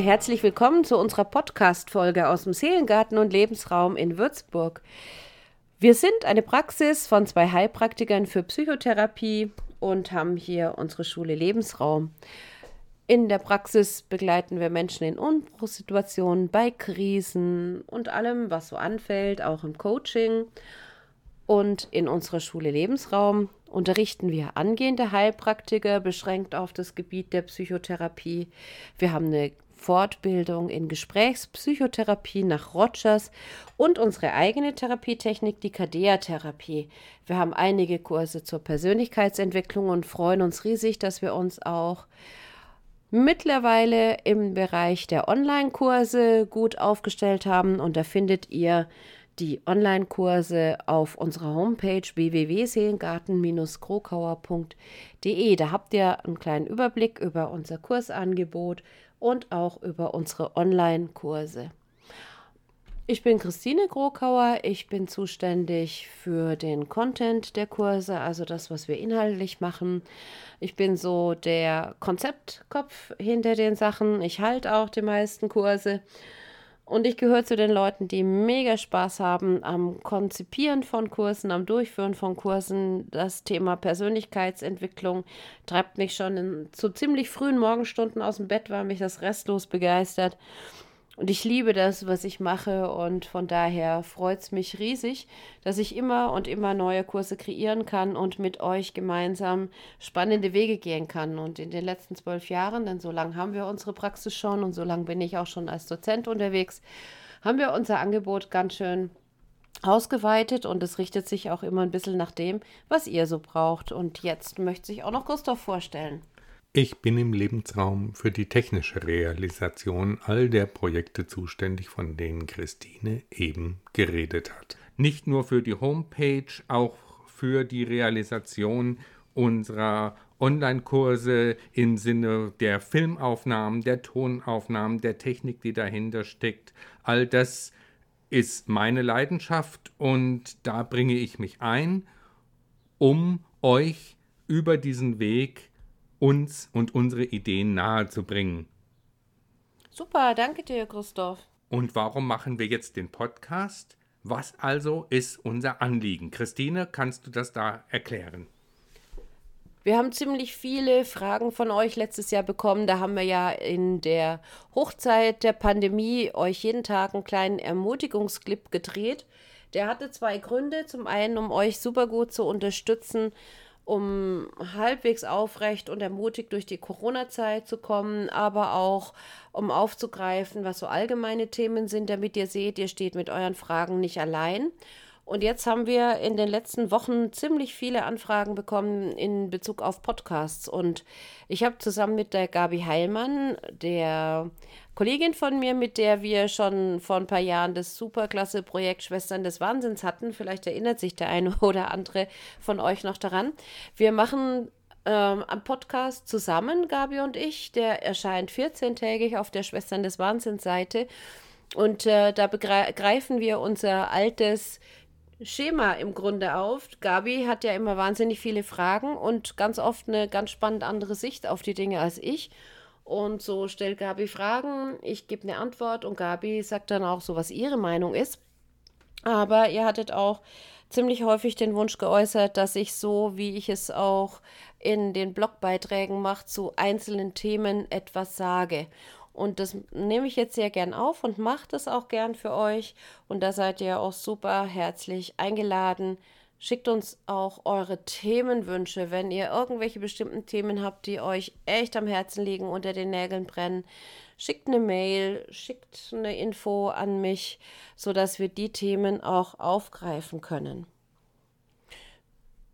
herzlich willkommen zu unserer Podcast-Folge aus dem Seelengarten und Lebensraum in Würzburg. Wir sind eine Praxis von zwei Heilpraktikern für Psychotherapie und haben hier unsere Schule Lebensraum. In der Praxis begleiten wir Menschen in Umbruchssituationen, bei Krisen und allem, was so anfällt, auch im Coaching. Und in unserer Schule Lebensraum unterrichten wir angehende Heilpraktiker beschränkt auf das Gebiet der Psychotherapie. Wir haben eine Fortbildung in Gesprächspsychotherapie nach Rogers und unsere eigene Therapietechnik, die Kadea-Therapie. Wir haben einige Kurse zur Persönlichkeitsentwicklung und freuen uns riesig, dass wir uns auch mittlerweile im Bereich der Online-Kurse gut aufgestellt haben. Und da findet ihr die Online-Kurse auf unserer Homepage www.seelengarten-krokauer.de. Da habt ihr einen kleinen Überblick über unser Kursangebot und auch über unsere Online-Kurse. Ich bin Christine Krokauer. Ich bin zuständig für den Content der Kurse, also das, was wir inhaltlich machen. Ich bin so der Konzeptkopf hinter den Sachen. Ich halte auch die meisten Kurse. Und ich gehöre zu den Leuten, die mega Spaß haben am Konzipieren von Kursen, am Durchführen von Kursen. Das Thema Persönlichkeitsentwicklung treibt mich schon in, zu ziemlich frühen Morgenstunden aus dem Bett, weil mich das restlos begeistert. Und ich liebe das, was ich mache und von daher freut es mich riesig, dass ich immer und immer neue Kurse kreieren kann und mit euch gemeinsam spannende Wege gehen kann. Und in den letzten zwölf Jahren, denn so lange haben wir unsere Praxis schon und so lange bin ich auch schon als Dozent unterwegs, haben wir unser Angebot ganz schön ausgeweitet und es richtet sich auch immer ein bisschen nach dem, was ihr so braucht. Und jetzt möchte sich auch noch Gustav vorstellen. Ich bin im Lebensraum für die technische Realisation all der Projekte zuständig, von denen Christine eben geredet hat. Nicht nur für die Homepage, auch für die Realisation unserer Online-Kurse im Sinne der Filmaufnahmen, der Tonaufnahmen, der Technik, die dahinter steckt. All das ist meine Leidenschaft und da bringe ich mich ein, um euch über diesen Weg uns und unsere Ideen nahezubringen. Super, danke dir, Christoph. Und warum machen wir jetzt den Podcast? Was also ist unser Anliegen? Christine, kannst du das da erklären? Wir haben ziemlich viele Fragen von euch letztes Jahr bekommen. Da haben wir ja in der Hochzeit der Pandemie euch jeden Tag einen kleinen Ermutigungsclip gedreht. Der hatte zwei Gründe. Zum einen, um euch super gut zu unterstützen, um halbwegs aufrecht und ermutigt durch die Corona-Zeit zu kommen, aber auch um aufzugreifen, was so allgemeine Themen sind, damit ihr seht, ihr steht mit euren Fragen nicht allein. Und jetzt haben wir in den letzten Wochen ziemlich viele Anfragen bekommen in Bezug auf Podcasts. Und ich habe zusammen mit der Gabi Heilmann, der Kollegin von mir, mit der wir schon vor ein paar Jahren das superklasse Projekt Schwestern des Wahnsinns hatten. Vielleicht erinnert sich der eine oder andere von euch noch daran. Wir machen ähm, am Podcast zusammen, Gabi und ich. Der erscheint 14-tägig auf der Schwestern des Wahnsinns Seite. Und äh, da begreifen wir unser altes Schema im Grunde auf. Gabi hat ja immer wahnsinnig viele Fragen und ganz oft eine ganz spannend andere Sicht auf die Dinge als ich. Und so stellt Gabi Fragen, ich gebe eine Antwort und Gabi sagt dann auch so, was ihre Meinung ist. Aber ihr hattet auch ziemlich häufig den Wunsch geäußert, dass ich so, wie ich es auch in den Blogbeiträgen mache, zu einzelnen Themen etwas sage. Und das nehme ich jetzt sehr gern auf und mache das auch gern für euch. Und da seid ihr auch super herzlich eingeladen, Schickt uns auch eure Themenwünsche, wenn ihr irgendwelche bestimmten Themen habt, die euch echt am Herzen liegen, unter den Nägeln brennen. Schickt eine Mail, schickt eine Info an mich, sodass wir die Themen auch aufgreifen können.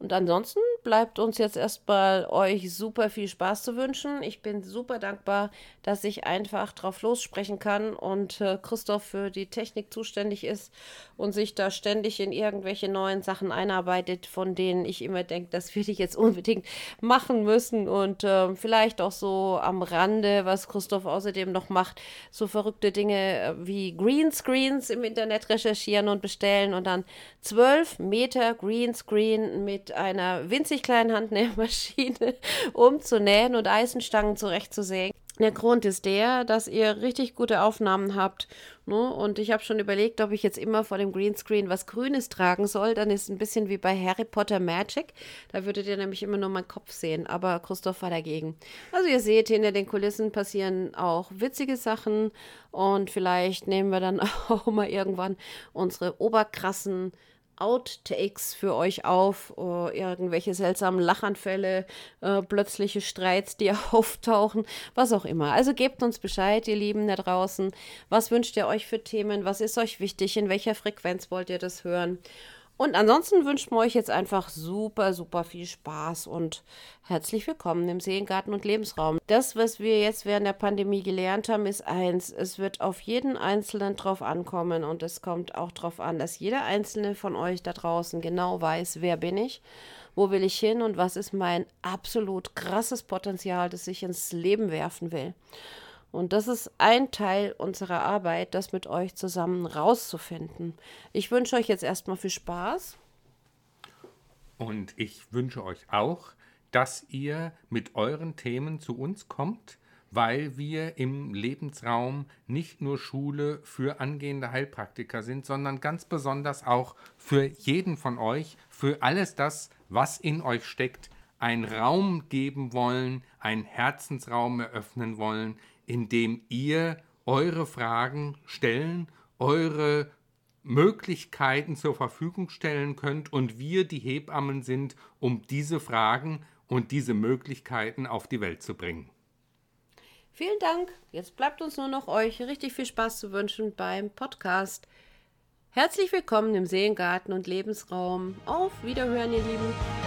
Und ansonsten bleibt uns jetzt erstmal euch super viel Spaß zu wünschen. Ich bin super dankbar, dass ich einfach drauf lossprechen kann und äh, Christoph für die Technik zuständig ist und sich da ständig in irgendwelche neuen Sachen einarbeitet, von denen ich immer denke, dass wir die jetzt unbedingt machen müssen und äh, vielleicht auch so am Rande, was Christoph außerdem noch macht, so verrückte Dinge äh, wie Greenscreens im Internet recherchieren und bestellen und dann zwölf Meter Greenscreen mit einer winzigen 50 kleinen Handnähmaschine, um zu nähen und Eisenstangen zurechtzusägen. Der Grund ist der, dass ihr richtig gute Aufnahmen habt. Ne? Und ich habe schon überlegt, ob ich jetzt immer vor dem Greenscreen was Grünes tragen soll. Dann ist es ein bisschen wie bei Harry Potter Magic. Da würdet ihr nämlich immer nur meinen Kopf sehen. Aber Christoph war dagegen. Also ihr seht, hinter den Kulissen passieren auch witzige Sachen. Und vielleicht nehmen wir dann auch mal irgendwann unsere oberkrassen Outtakes für euch auf, uh, irgendwelche seltsamen Lachanfälle, uh, plötzliche Streits, die auftauchen, was auch immer. Also gebt uns Bescheid, ihr Lieben da draußen. Was wünscht ihr euch für Themen? Was ist euch wichtig? In welcher Frequenz wollt ihr das hören? Und ansonsten wünschen wir euch jetzt einfach super, super viel Spaß und herzlich willkommen im Seengarten und Lebensraum. Das, was wir jetzt während der Pandemie gelernt haben, ist eins. Es wird auf jeden Einzelnen drauf ankommen und es kommt auch darauf an, dass jeder Einzelne von euch da draußen genau weiß, wer bin ich, wo will ich hin und was ist mein absolut krasses Potenzial, das ich ins Leben werfen will. Und das ist ein Teil unserer Arbeit, das mit euch zusammen rauszufinden. Ich wünsche euch jetzt erstmal viel Spaß. Und ich wünsche euch auch, dass ihr mit euren Themen zu uns kommt, weil wir im Lebensraum nicht nur Schule für angehende Heilpraktiker sind, sondern ganz besonders auch für jeden von euch, für alles das, was in euch steckt, einen Raum geben wollen, einen Herzensraum eröffnen wollen, indem ihr eure Fragen stellen, eure Möglichkeiten zur Verfügung stellen könnt und wir die Hebammen sind, um diese Fragen und diese Möglichkeiten auf die Welt zu bringen. Vielen Dank. Jetzt bleibt uns nur noch euch richtig viel Spaß zu wünschen beim Podcast. Herzlich willkommen im Seengarten und Lebensraum. Auf Wiederhören, ihr Lieben.